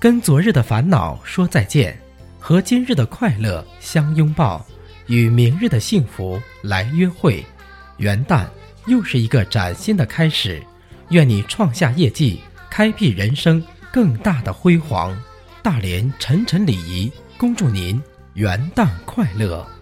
跟昨日的烦恼说再见和今日的快乐相拥抱与明日的幸福来约会。元旦又是一个崭新的开始愿你创下业绩开辟人生更大的辉煌。大连晨晨礼仪恭祝您元旦快乐。